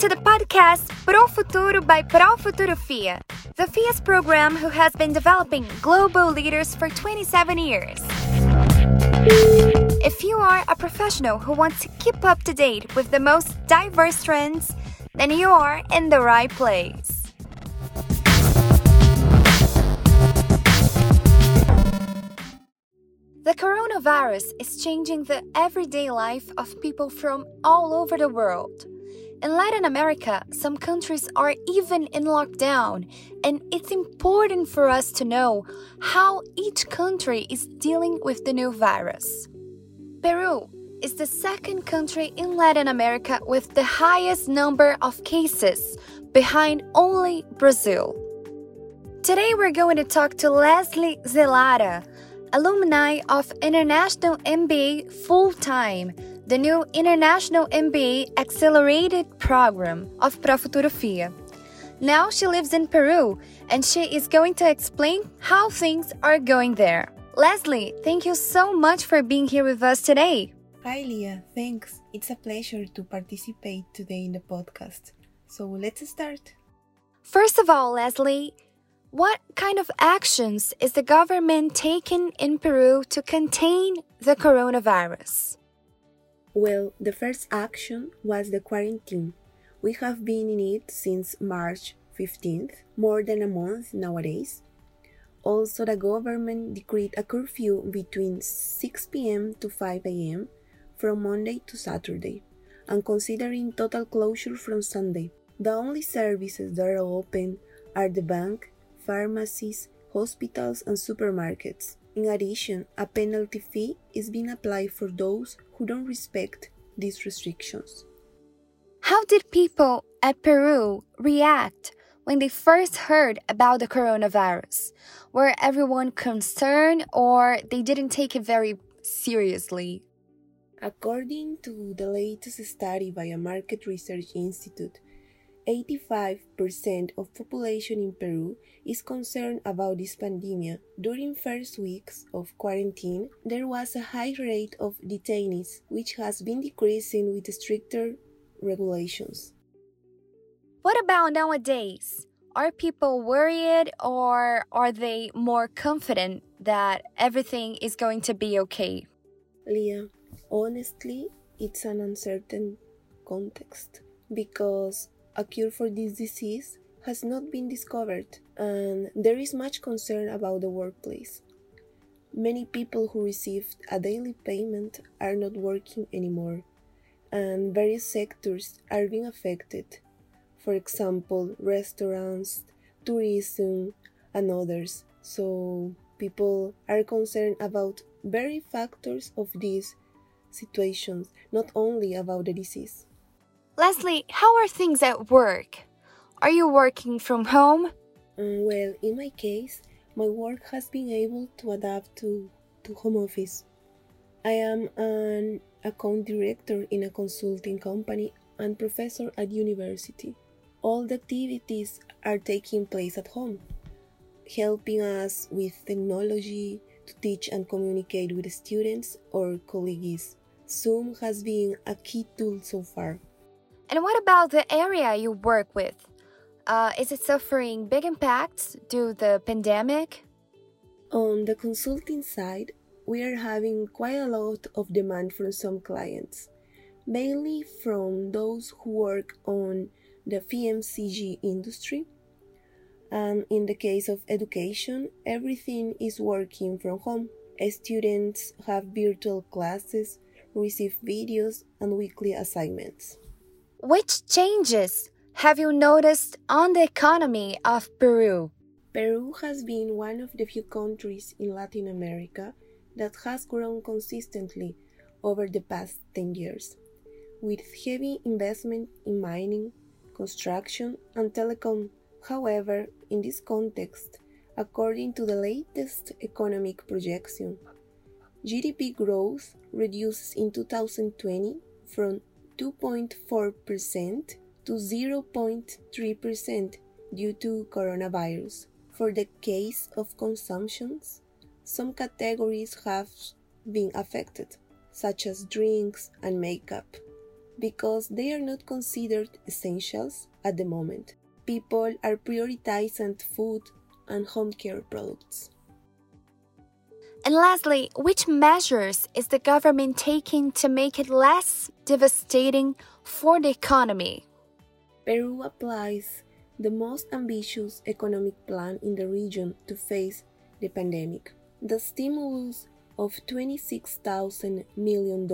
to the podcast Profuturo by Profuturo FIA, the FIA's program who has been developing global leaders for 27 years. If you are a professional who wants to keep up to date with the most diverse trends, then you are in the right place. The coronavirus is changing the everyday life of people from all over the world. In Latin America, some countries are even in lockdown, and it's important for us to know how each country is dealing with the new virus. Peru is the second country in Latin America with the highest number of cases, behind only Brazil. Today, we're going to talk to Leslie Zelada alumni of International MBA Full Time, the new International MBA Accelerated program of Profuturo FIA. Now she lives in Peru and she is going to explain how things are going there. Leslie, thank you so much for being here with us today. Hi, Leah. Thanks. It's a pleasure to participate today in the podcast. So let's start. First of all, Leslie, what kind of actions is the government taking in Peru to contain the coronavirus? Well, the first action was the quarantine. We have been in it since March 15th, more than a month nowadays. Also, the government decreed a curfew between 6 p.m. to 5 a.m. from Monday to Saturday, and considering total closure from Sunday. The only services that are open are the bank, pharmacies, hospitals, and supermarkets. In addition, a penalty fee is being applied for those who don't respect these restrictions. How did people at Peru react when they first heard about the coronavirus? Were everyone concerned or they didn't take it very seriously? According to the latest study by a market research institute, 85% of population in Peru is concerned about this pandemic. During first weeks of quarantine, there was a high rate of detainees, which has been decreasing with stricter regulations. What about nowadays? Are people worried or are they more confident that everything is going to be okay? Leah, honestly, it's an uncertain context because a cure for this disease has not been discovered, and there is much concern about the workplace. Many people who received a daily payment are not working anymore, and various sectors are being affected. For example, restaurants, tourism, and others. So, people are concerned about very factors of these situations, not only about the disease. Leslie, how are things at work? Are you working from home? Um, well, in my case, my work has been able to adapt to, to home office. I am an account director in a consulting company and professor at university. All the activities are taking place at home, helping us with technology to teach and communicate with students or colleagues. Zoom has been a key tool so far. And what about the area you work with? Uh, is it suffering big impacts due to the pandemic? On the consulting side, we are having quite a lot of demand from some clients, mainly from those who work on the FMCG industry. And in the case of education, everything is working from home. Students have virtual classes, receive videos, and weekly assignments. Which changes have you noticed on the economy of Peru? Peru has been one of the few countries in Latin America that has grown consistently over the past 10 years, with heavy investment in mining, construction, and telecom. However, in this context, according to the latest economic projection, GDP growth reduces in 2020 from 2.4% to 0.3% due to coronavirus. For the case of consumptions, some categories have been affected, such as drinks and makeup. because they are not considered essentials at the moment. People are prioritizing food and home care products. And lastly, which measures is the government taking to make it less devastating for the economy? Peru applies the most ambitious economic plan in the region to face the pandemic. The stimulus of $26,000 million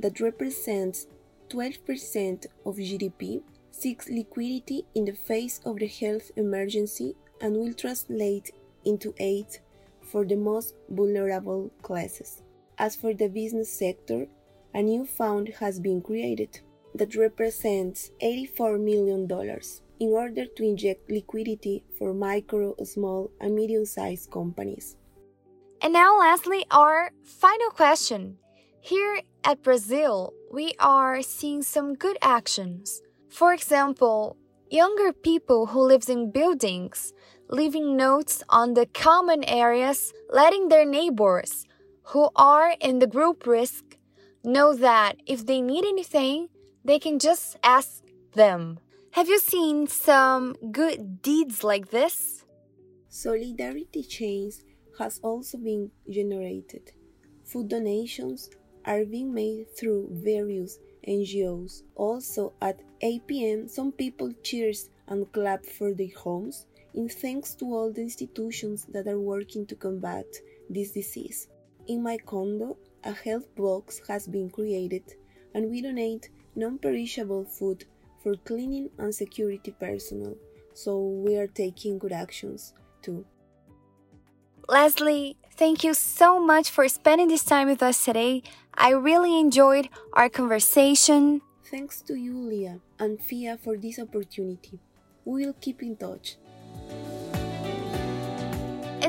that represents 12% of GDP seeks liquidity in the face of the health emergency and will translate into aid for the most vulnerable classes. As for the business sector, a new fund has been created that represents $84 million in order to inject liquidity for micro, small, and medium sized companies. And now, lastly, our final question. Here at Brazil, we are seeing some good actions. For example, younger people who live in buildings leaving notes on the common areas, letting their neighbors who are in the group risk know that if they need anything, they can just ask them. Have you seen some good deeds like this? Solidarity chains has also been generated. Food donations are being made through various NGOs. Also, at 8 pm, some people cheers and clap for their homes in thanks to all the institutions that are working to combat this disease. In my condo, a health box has been created and we donate non perishable food for cleaning and security personnel, so we are taking good actions too. Leslie, thank you so much for spending this time with us today. I really enjoyed our conversation. Thanks to you, Leah, and FIA for this opportunity. We'll keep in touch.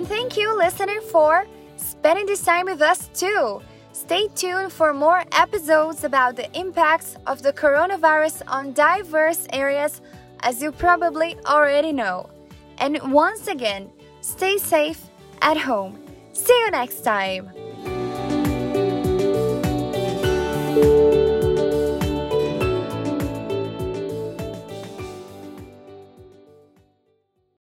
Thank you, listener, for spending this time with us too. Stay tuned for more episodes about the impacts of the coronavirus on diverse areas, as you probably already know. And once again, stay safe at home. See you next time.